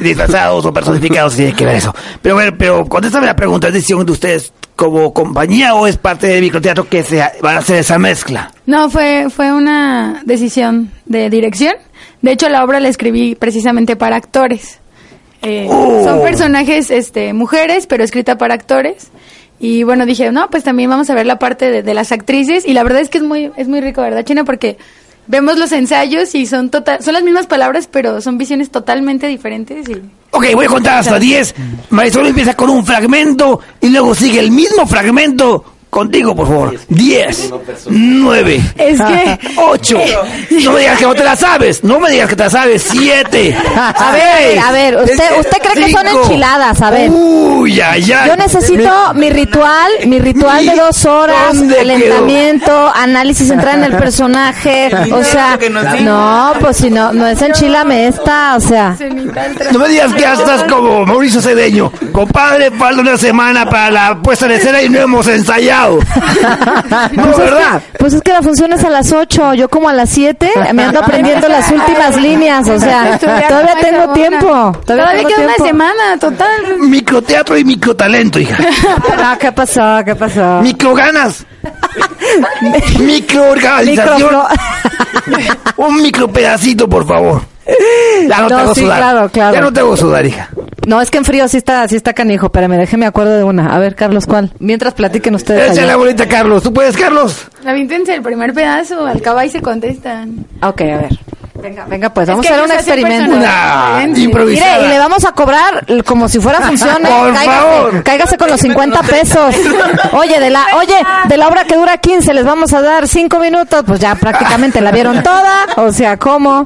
disfrazados o personificados tiene que ver eso. Pero bueno, pero contéstame la pregunta, ¿es decisión de ustedes como compañía o es parte del microteatro que se van a hacer esa mezcla? No, fue, fue una decisión de dirección. De hecho, la obra la escribí precisamente para actores. Eh, Oh. Son personajes este, mujeres, pero escrita para actores. Y bueno, dije, no, pues también vamos a ver la parte de, de las actrices. Y la verdad es que es muy, es muy rico, ¿verdad, China? Porque vemos los ensayos y son total, son las mismas palabras, pero son visiones totalmente diferentes. Y Ok, voy a contar hasta 10. Marisol empieza con un fragmento y luego sigue el mismo fragmento. Contigo, por favor. 10, 9, es que... 8. No me digas que no te la sabes. No me digas que te la sabes. 7. A ver, a ver, usted, usted cree que son enchiladas, a ver. Uy, ay, ay. Yo necesito mi ritual, mi ritual de dos horas, ¿Dónde calentamiento, análisis, entrar en el personaje, o sea, no, pues si no, no es enchilame esta, o sea, No me digas que ya estás como Mauricio Cedeño. Compadre, falta una semana para la puesta en escena y no hemos ensayado. No, Pues es que- ¿verdad? pues es que la función es a las 8, yo como a las 7 me ando aprendiendo las últimas líneas, o sea, todavía tengo tiempo, todavía, Todavía tengo queda una tiempo. semana, total. Microteatro y microtalento, hija. No, ¿qué pasó? ¿Qué pasó? Microganas. Microorganización. Un micro pedacito, por favor. Ya no, No, te hago sí, sudar. claro, claro. Ya no te hago sudar, hija. No, es que en frío sí está, sí está canijo, espérame, déjeme acuerdo de una. A ver, Carlos, ¿cuál? Mientras platiquen ustedes Échale allá. la bolita, Carlos. ¿Tú puedes, Carlos? Avíntense el primer pedazo, al cabo ahí se contestan. Ok, a ver. Venga, venga, pues Es vamos que a hacer un experimento. Una improvisada. Mire, y le vamos a cobrar como si fuera función. Por cáigase, favor. cáigase con los 50 pesos. Oye, de la, oye, de la obra que dura 15, les vamos a dar 5 minutos. Pues ya prácticamente la vieron toda. O sea, ¿cómo?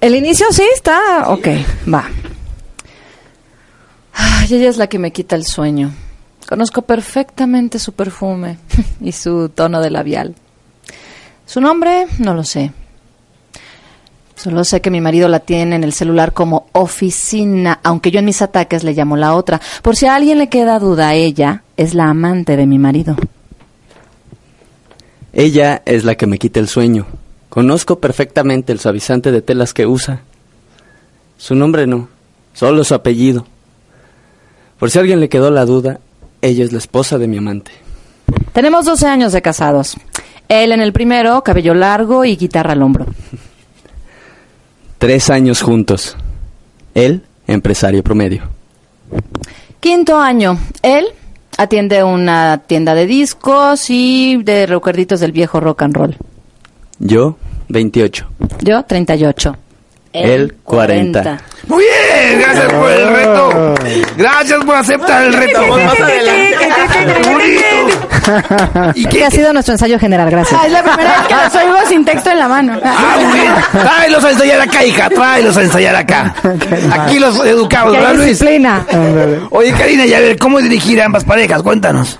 El inicio sí está. Ok, va. Ay, ella es la que me quita el sueño. Conozco perfectamente su perfume y su tono de labial. Su nombre no lo sé. Solo sé que mi marido la tiene en el celular como oficina, aunque yo en mis ataques le llamo la otra. Por si a alguien le queda duda, ella es la amante de mi marido. Ella es la que me quita el sueño. Conozco perfectamente el suavizante de telas que usa. Su nombre no, solo su apellido. Por si a alguien le quedó la duda, ella es la esposa de mi amante. Tenemos 12 años de casados. Él en el primero, cabello largo y guitarra al hombro. Tres años juntos. Él, empresario promedio. Quinto año, él atiende una tienda de discos y de recuerditos del viejo rock and roll. Yo, 28. Yo, 38. Él, 40. Muy bien, gracias por el reto. Gracias por aceptar el reto. ¿Y Este qué? ha sido nuestro ensayo general, gracias. Ah, es la primera vez que los oigo sin texto en la mano. Ah, muy bien. Tráelos a ensayar acá, hija. Tráelos a ensayar acá. Aquí los educamos, ¿verdad, Luis? disciplina. Oye, Karina, y a ver, ¿cómo dirigir a ambas parejas? Cuéntanos.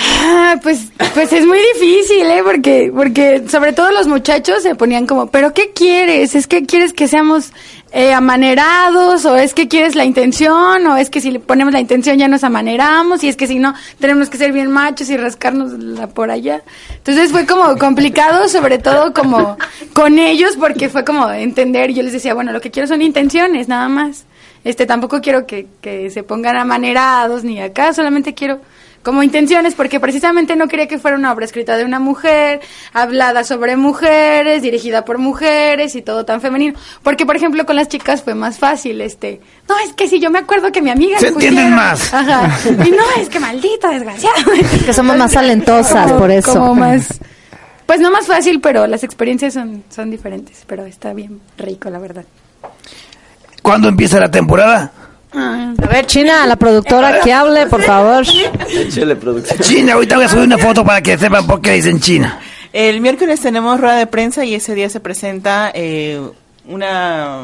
Ah, pues, pues es muy difícil, ¿eh? Porque, porque sobre todo los muchachos se ponían como, ¿pero qué quieres? ¿Es que quieres que seamos eh, amanerados? ¿O es que quieres la intención? ¿O es que si le ponemos la intención ya nos amaneramos? Y es que si no, tenemos que ser bien machos y rascarnos la por allá. Entonces fue como complicado, sobre todo como con ellos, porque fue como entender. Yo les decía, bueno, lo que quiero son intenciones, nada más. Este, tampoco quiero que, que se pongan amanerados ni acá, solamente quiero como intenciones, porque precisamente no quería que fuera una obra escrita de una mujer, hablada sobre mujeres, dirigida por mujeres y todo tan femenino. Porque, por ejemplo, con las chicas fue más fácil, este, no, es que si yo me acuerdo que mi amiga... Se entienden pusieron- más. Ajá. Y no, es que maldito, desgraciado. Que somos más talentosas, por eso. Como más... Pues no más fácil, pero las experiencias son, son diferentes, pero está bien rico, la verdad. ¿Cuándo empieza la temporada? A ver, China, la productora que hable, por favor. Échale. China, ahorita voy a subir una foto para que sepan por qué dicen China. El miércoles tenemos rueda de prensa y ese día se presenta eh, una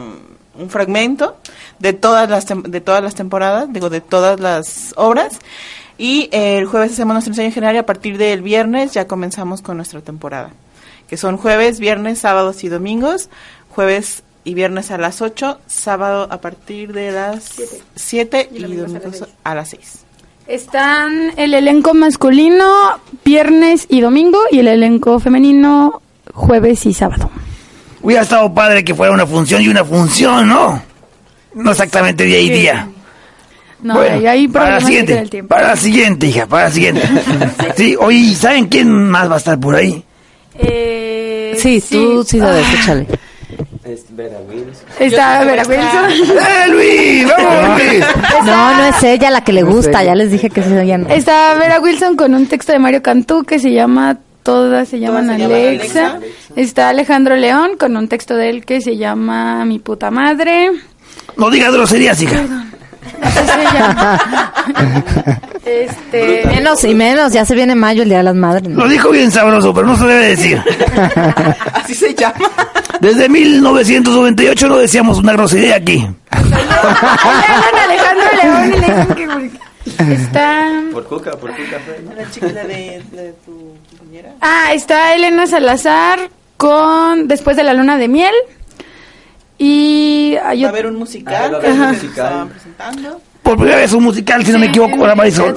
un fragmento de todas las de todas las temporadas, digo de todas las obras y eh, el jueves hacemos nuestro ensayo general y a partir del viernes ya comenzamos con nuestra temporada, que son jueves, viernes, sábados y domingos, jueves y viernes a las 8, sábado a partir de las 7 y, domingos a las 6. Están el elenco masculino viernes y domingo y el elenco femenino jueves y sábado. Hubiera estado padre que fuera una función y una función, ¿no? No exactamente día y día. No, Bueno, ahí hay para la siguiente, el tiempo. para la siguiente, hija, para la siguiente. Sí, oye, ¿saben quién más va a estar por ahí? Eh, Sí, tú sí sabes, échale. Es Vera Wilson. Está Vera Wilson. ¡Eh, Luis! ¡Vamos, Luis! No, no es ella la que le gusta, ya les dije que es ella. no. Está Vera Wilson con un texto de Mario Cantú que se llama Todas se llaman se llaman Alexa. Está Alejandro León con un texto de él que se llama Mi puta madre. No digas groserías, hija. Así se llama. este, Menos y menos, ya se viene mayo, el Día de las Madres. ¿no? Lo dijo bien sabroso, pero no se debe decir. Así se llama. Desde 1998 no decíamos una grosería aquí. Alejandro León y le dicen que Está Por Cuca, por Cuca. La chica de, de tu compañera. Ah, está Elena Salazar con Después de la luna de miel. Y hay Va a haber un Ah, musical va a haber un musical. presentando. Por primera vez un musical, si no me equivoco, con la Marisol.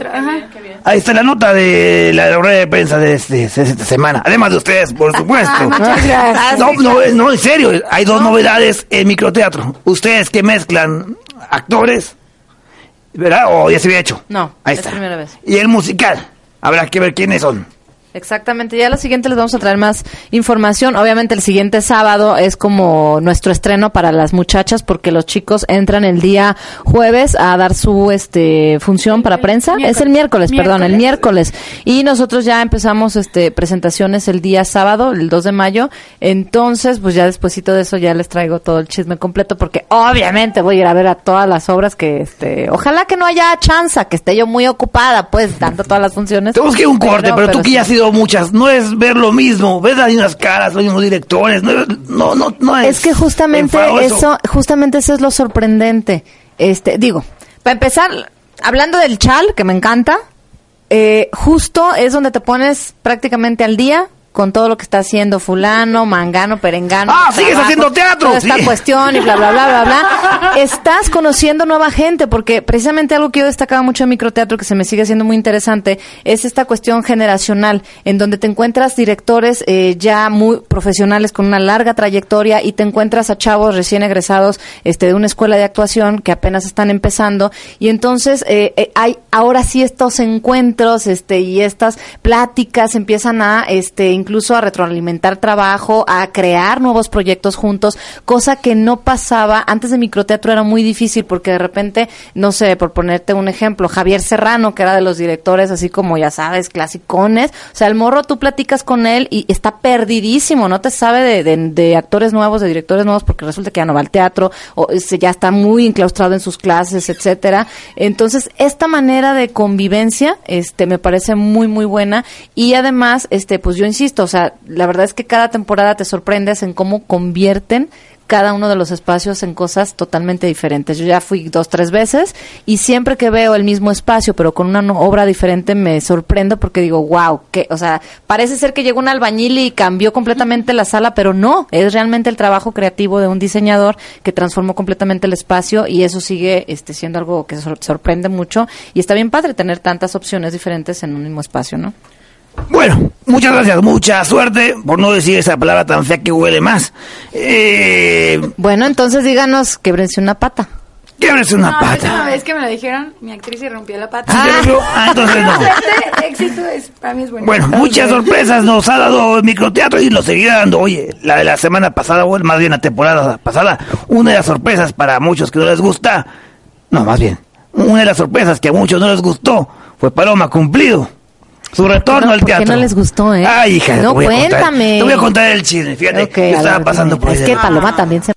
Ahí está la nota de la rueda de prensa de, este- de esta semana. Además de ustedes, por supuesto. Ah, muchas gracias. No, no, no, en serio, hay dos novedades en microteatro. Ustedes que mezclan actores, ¿verdad? O ya se había hecho. No, Ahí es está. primera vez. Y el musical, habrá que ver quiénes son. Exactamente, ya lo siguiente les vamos a traer más información. Obviamente el siguiente sábado es como nuestro estreno para las muchachas porque los chicos entran el día jueves a dar su este función para prensa. Es el miércoles, perdón, el miércoles. Y nosotros ya empezamos este presentaciones el día sábado, el 2 de mayo. Entonces, pues ya despuesito de eso ya les traigo todo el chisme completo porque obviamente voy a ir a ver a todas las obras que este, ojalá que no haya chance, que esté yo muy ocupada pues dando todas las funciones. Tenemos que ir un corte, pero, tú que ya has ido muchas, no es ver lo mismo, ves las mismas caras, los mismos directores, no, no, no, no es. Es que justamente eso, justamente eso es lo sorprendente. Este, digo, para empezar, hablando del chal, que me encanta, eh, justo es donde te pones prácticamente al día con todo lo que está haciendo fulano, mangano, perengano. Ah, sigues haciendo teatro, Toda esta sí. cuestión y bla, bla, bla, bla, bla. Estás conociendo nueva gente, porque precisamente algo que yo destacaba mucho en microteatro, que se me sigue siendo muy interesante, es esta cuestión generacional, en donde te encuentras directores eh, ya muy profesionales con una larga trayectoria y te encuentras a chavos recién egresados este, de una escuela de actuación que apenas están empezando. Y entonces eh, eh, hay ahora sí estos encuentros este, y estas pláticas empiezan a este, incluso a retroalimentar trabajo, a crear nuevos proyectos juntos, cosa que no pasaba antes de microteatro era muy difícil porque de repente, no sé, por ponerte un ejemplo, Javier Serrano, que era de los directores así como ya sabes, clasicones, o sea, el morro tú platicas con él y está perdidísimo, no te sabe de, de- actores nuevos, de directores nuevos porque resulta que ya no va al teatro o ya está muy enclaustrado en sus clases, etcétera. Entonces, esta manera de convivencia este me parece muy muy buena y además este pues yo insisto, o sea, la verdad es que cada temporada te sorprendes en cómo convierten cada uno de los espacios en cosas totalmente diferentes. Yo ya fui dos, tres veces y siempre que veo el mismo espacio, pero con una obra diferente, me sorprendo porque digo, wow, que, o sea, parece ser que llegó un albañil y cambió completamente la sala, pero no, es realmente el trabajo creativo de un diseñador que transformó completamente el espacio y eso sigue este, siendo algo que sor- sorprende mucho y está bien padre tener tantas opciones diferentes en un mismo espacio, ¿no? Bueno, muchas gracias, mucha suerte, por no decir esa palabra tan fea que huele más. Eh, Bueno, entonces díganos, quebrense una pata. quiebrese una No, la última pata. vez que me lo dijeron, mi actriz se rompió la pata. ¿Sí te rompió? Ah, entonces no. Éxito es, para mí es bueno. Bueno, muchas sorpresas nos ha dado el microteatro y lo seguirá dando. Oye, la de la semana pasada, o más bien la temporada pasada, una de las sorpresas para muchos que no les gusta, no, más bien, una de las sorpresas que a muchos no les gustó fue Paloma Cumplido. Su retorno no? al ¿Por qué teatro. no les gustó, eh? Ay, hija, te No, voy a contar- cuéntame. te voy a contar el chisme. Fíjate, Ok, yo estaba ver, pasando dime. por ahí. Es que Paloma también se...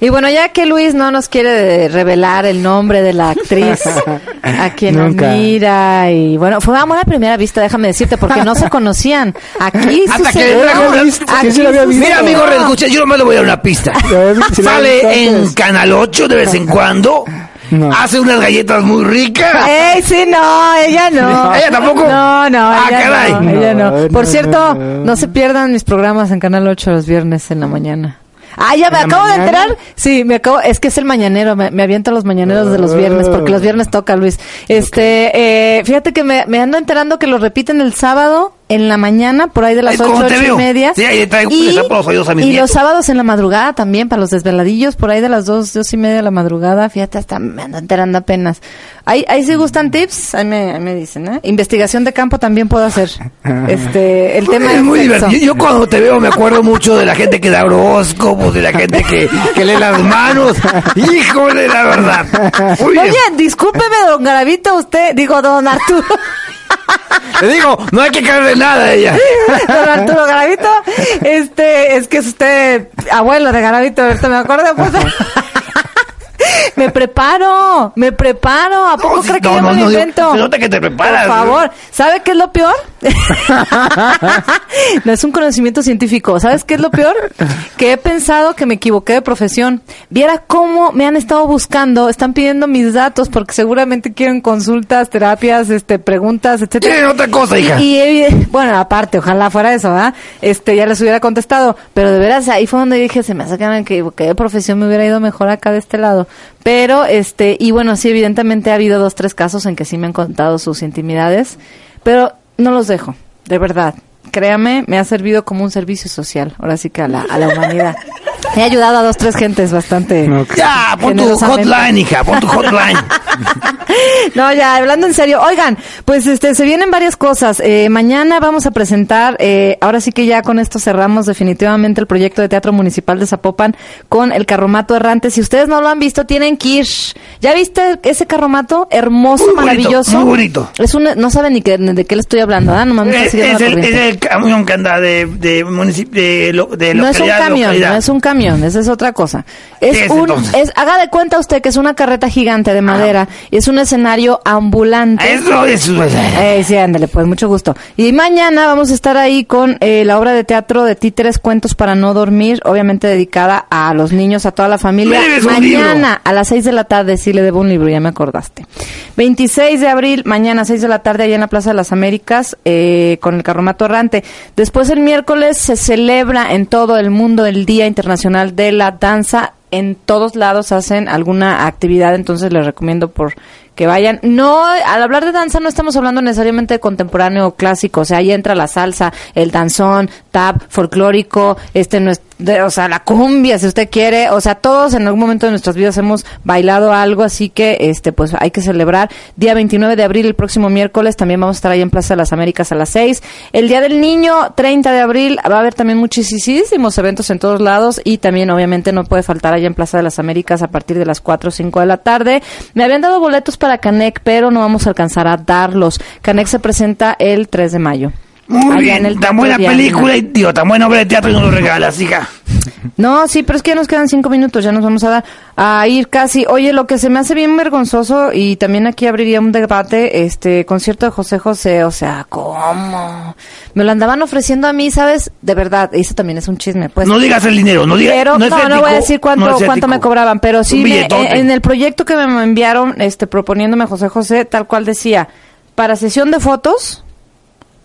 Y bueno, ya que Luis no nos quiere revelar el nombre de la actriz a quien Nunca. admira y bueno, fue amor a primera vista, déjame decirte, porque no se conocían. Aquí Hasta que sucedió. había visto, Aquí sí, había visto. Mira, amigo, reescucha, yo nomás le voy a dar una pista. Sale en. Canal 8 de vez en cuando. No. Hace unas galletas muy ricas. ¡Ey, sí, no! Ella no. ¿Ella tampoco? No, no, Ah, ella caray. no, ella no. Por cierto, no. se pierdan mis programas en Canal 8 los viernes en la mañana. Ah, ya me acabo de enterar. Sí, me acabo, es que es el mañanero, me, me aviento los mañaneros de los viernes, porque los viernes toca Luis. Este, eh, fíjate que me, me ando enterando que lo repiten el sábado en la mañana, por ahí de las ocho, ocho y media. Sí, ahí traigo- y, los oídos a mis y nietos. los sábados en la madrugada también, para los desveladillos, por ahí de las dos, dos y media de la madrugada. Fíjate, hasta me ando enterando apenas. Ahí, ahí si gustan tips, ahí me, ahí me dicen, ¿eh? Investigación de campo también puedo hacer. Este, el tema es muy divertido. Yo cuando te veo me acuerdo mucho de la gente que da horóscopos, de la gente que, que lee las manos. Híjole, la verdad. Muy bien. Oye, discúlpeme, don Garavito, usted, digo, don Arturo. Te digo, no hay que caerle nada a ella. Don Arturo Garavito, este, es que es usted abuelo de Garavito, ahorita me acuerdo, pues. Me preparo, me preparo. ¿A poco No, cree que no, yo no, me lo invento? se nota que te preparas. Por favor, ¿sabe qué es lo peor? no es un conocimiento científico. ¿Sabes qué es lo peor? Que he pensado que me equivoqué de profesión. Viera cómo me han estado buscando, están pidiendo mis datos porque seguramente quieren consultas, terapias, este, preguntas, etcétera. Quieren otra cosa, hija. Y, y, bueno, aparte, ojalá fuera eso, ¿verdad? Este, ya les hubiera contestado. Pero de veras, ahí fue donde dije, se me hace que me equivoqué de profesión, me hubiera ido mejor acá de este lado. Pero, este, y bueno, sí, evidentemente ha habido dos, tres casos en que sí me han contado sus intimidades. Pero no los dejo, de verdad. Créame, me ha servido como un servicio social, ahora sí que a la, a la humanidad. He ayudado a dos, tres gentes bastante. Ya, pon tu hotline, hija, pon tu hotline. No, ya, hablando en serio. Oigan, pues este, se vienen varias cosas. Eh, mañana vamos a presentar, eh, ahora sí que ya con esto cerramos definitivamente el proyecto de Teatro Municipal de Zapopan con el Carromato Errante. Si ustedes no lo han visto, tienen que ir. ¿Ya viste ese carromato? Hermoso, Muy bonito, maravilloso. muy bonito. Es un, no saben ni qué- de qué le estoy hablando, ¿ah? Me está Es, es el, es el camión que anda de, de municipio, de, lo- de No es un camión, localidad. no es un camión, esa es otra cosa. Es ¿Qué es, un, haga de cuenta usted que es una carreta gigante de madera y es un escenario ambulante. Eso es. Eh, sí, ándale, pues mucho gusto. Y mañana vamos a estar ahí con eh, la obra de teatro de títeres Cuentos para no dormir, obviamente dedicada a los niños, a toda la familia. Mañana a las 6 de la tarde, sí le debo un libro, ya me acordaste. 26 de abril, mañana 6 de la tarde, allá en la Plaza de las Américas, eh, con el Carromato Errante. Después el miércoles se celebra en todo el mundo el Día Internacional de la Danza. En todos lados hacen alguna actividad, entonces les recomiendo por que vayan. No, al hablar de danza no estamos hablando necesariamente de contemporáneo o clásico, o sea, ahí entra la salsa, el danzón, tap, folclórico, este no es, de- o sea, la cumbia, si usted quiere, o sea, todos en algún momento de nuestras vidas hemos bailado algo, así que este pues hay que celebrar. Día 29 de abril, el próximo miércoles, también vamos a estar ahí en Plaza de las Américas a las 6. El Día del Niño, 30 de abril, va a haber también muchísimos eventos en todos lados y también obviamente no puede faltar allá en Plaza de las Américas a partir de las 4 o 5 de la tarde. Me habían dado boletos para Canec, pero no vamos a alcanzar a darlos. Canec se presenta el 3 de mayo. Muy Allá bien, en el tan buena película y tío, tan buena obra de teatro y no lo regalas, hija. No, sí, pero es que ya nos quedan cinco minutos, ya nos vamos a dar a ir casi. Oye, lo que se me hace bien vergonzoso y también aquí abriría un debate, este concierto de José José, o sea, ¿cómo? Me lo andaban ofreciendo a mí, ¿sabes? De verdad, eso también es un chisme, pues. no digas el dinero, no digas. Pero no, es no, ético, voy a decir cuánto, no cuánto me cobraban, pero sí me- en, en el proyecto que me enviaron, este, proponiéndome José José, tal cual decía, para sesión de fotos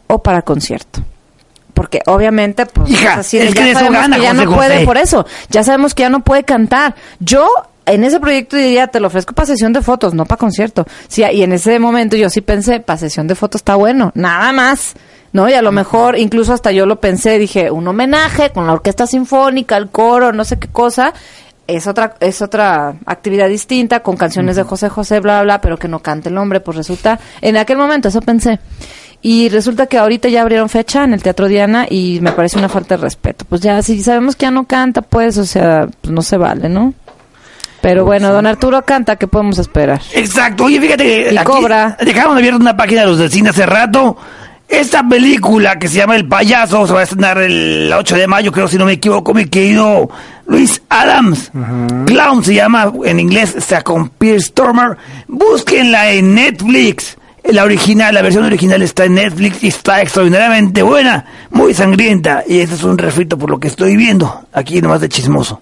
o para concierto. Porque obviamente, pues, Hija, es así de, es que ya sabemos gana que ya José no puede José. por eso. Ya sabemos que ya no puede cantar. Yo en ese proyecto diría, te lo ofrezco para sesión de fotos, no para concierto. Sí, y en ese momento yo sí pensé, para sesión de fotos está bueno, nada más. ¿No? Y a lo mejor, incluso hasta yo lo pensé, dije, un homenaje con la orquesta sinfónica, el coro, no sé qué cosa. Es otra, es otra actividad distinta, con canciones de José José, bla, bla, bla, pero que no cante el hombre, pues resulta, en aquel momento eso pensé. Y resulta que ahorita ya abrieron fecha en el Teatro Diana y me parece una falta de respeto. Pues ya, si sabemos que ya no canta, pues, o sea, pues no se vale, ¿no? Pero bueno, don Arturo canta, ¿qué podemos esperar? Exacto. Oye, fíjate que Y aquí cobra. dejaron abierta una página de los del cine hace rato. Esta película que se llama El Payaso se va a estrenar el 8 de mayo, creo si no me equivoco, mi querido Luis Adams. Clown se llama en inglés, está con Pierce Stormer. Búsquenla en Netflix. La original, la versión original está en Netflix y está extraordinariamente buena, muy sangrienta. Y este es un refrito por lo que estoy viendo, aquí nomás de chismoso.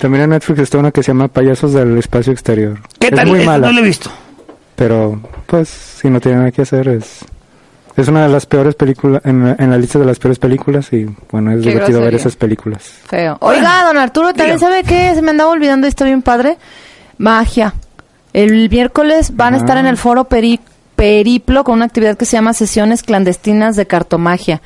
También en Netflix está una que se llama Payasos del Espacio Exterior. ¿Qué es tal? muy Esta mala, No lo he visto. pero pues si no tiene nada que hacer es... Es una de las peores películas, en, en la lista de las peores películas y bueno, es Qué divertido ver esas películas. Feo. Oiga, don Arturo, también sabe que se me andaba olvidando, y está bien padre. Magia. El miércoles van a Ah. estar en el foro Peri- periplo con una actividad que se llama sesiones clandestinas de cartomagia.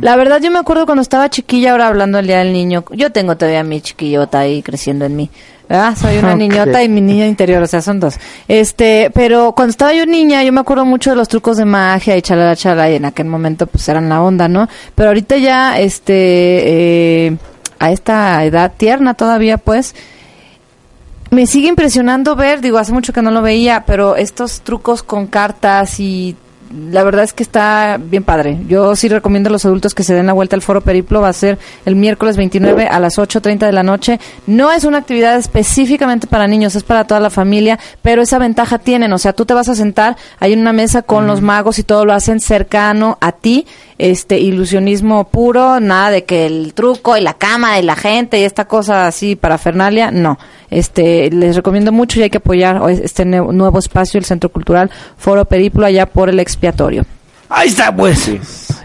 La verdad yo me acuerdo cuando estaba chiquilla, ahora hablando del Día del Niño, yo tengo todavía mi chiquillota ahí creciendo en mí. ¿verdad? Soy una niñota y mi niña interior, o sea, son dos. Este, pero cuando estaba yo niña, yo me acuerdo mucho de los trucos de magia y chalala chala, y en aquel momento pues eran la onda, ¿no? Pero ahorita ya, este, eh, a esta edad tierna todavía, pues, me sigue impresionando ver, digo, hace mucho que no lo veía, pero estos trucos con cartas y la verdad es que está bien padre. Yo sí recomiendo a los adultos que se den la vuelta al Foro Periplo, va a ser el miércoles 29 a las 8.30 de la noche. No es una actividad específicamente para niños, es para toda la familia, pero esa ventaja tienen, o sea, tú te vas a sentar, hay una mesa con los magos y todo lo hacen cercano a ti, este ilusionismo puro, nada de que el truco y la cama y la gente y esta cosa así parafernalia, no. Este, les recomiendo mucho y hay que apoyar este nue- nuevo espacio, el Centro Cultural Foro Periplo, allá por el expiatorio. Ahí está, pues.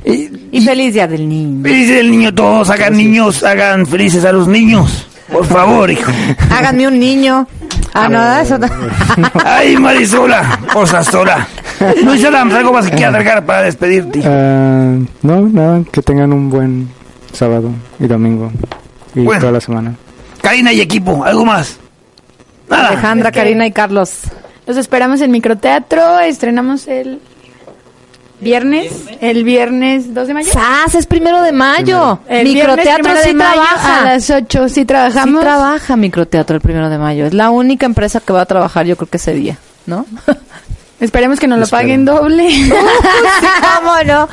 Y, Y feliz día del niño. feliz el niño, todos hagan niños, hagan felices a los niños. Por favor, hijo. Háganme un niño. Ah, no, eso no. Ay, Marisola, Osasola. Luis Adams, algo más que quieras agregar para despedirte. Ah, no, nada, que tengan un buen sábado y domingo y Bueno. toda la semana. Karina y equipo, algo más. Nada. Alejandra, Karina y Carlos. Los esperamos en microteatro. Estrenamos el viernes. El viernes 2 de mayo. ¡Sas! Es primero de mayo. El viernes Microteatro primero sí de mayo trabaja. A las 8 sí Sí trabajamos. trabaja Microteatro el primero de mayo. Es la única empresa que va a trabajar, yo creo que ese día, ¿no? Esperemos que nos lo Espero. paguen doble. ¿Cómo no?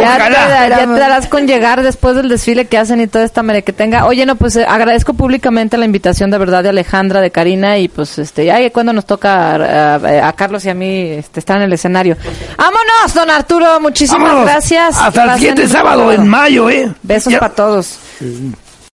Ya te, ya te darás con llegar después del desfile que hacen y toda esta merequetenga. Oye, no, pues eh, agradezco públicamente la invitación de verdad de Alejandra, de Karina y pues este, ya cuando nos toca a, a Carlos y a mí este, estar en el escenario. ¡Vámonos, don Arturo! Muchísimas Vámonos. gracias. Hasta el siguiente sábado sábado. en mayo, ¿eh? Besos para todos.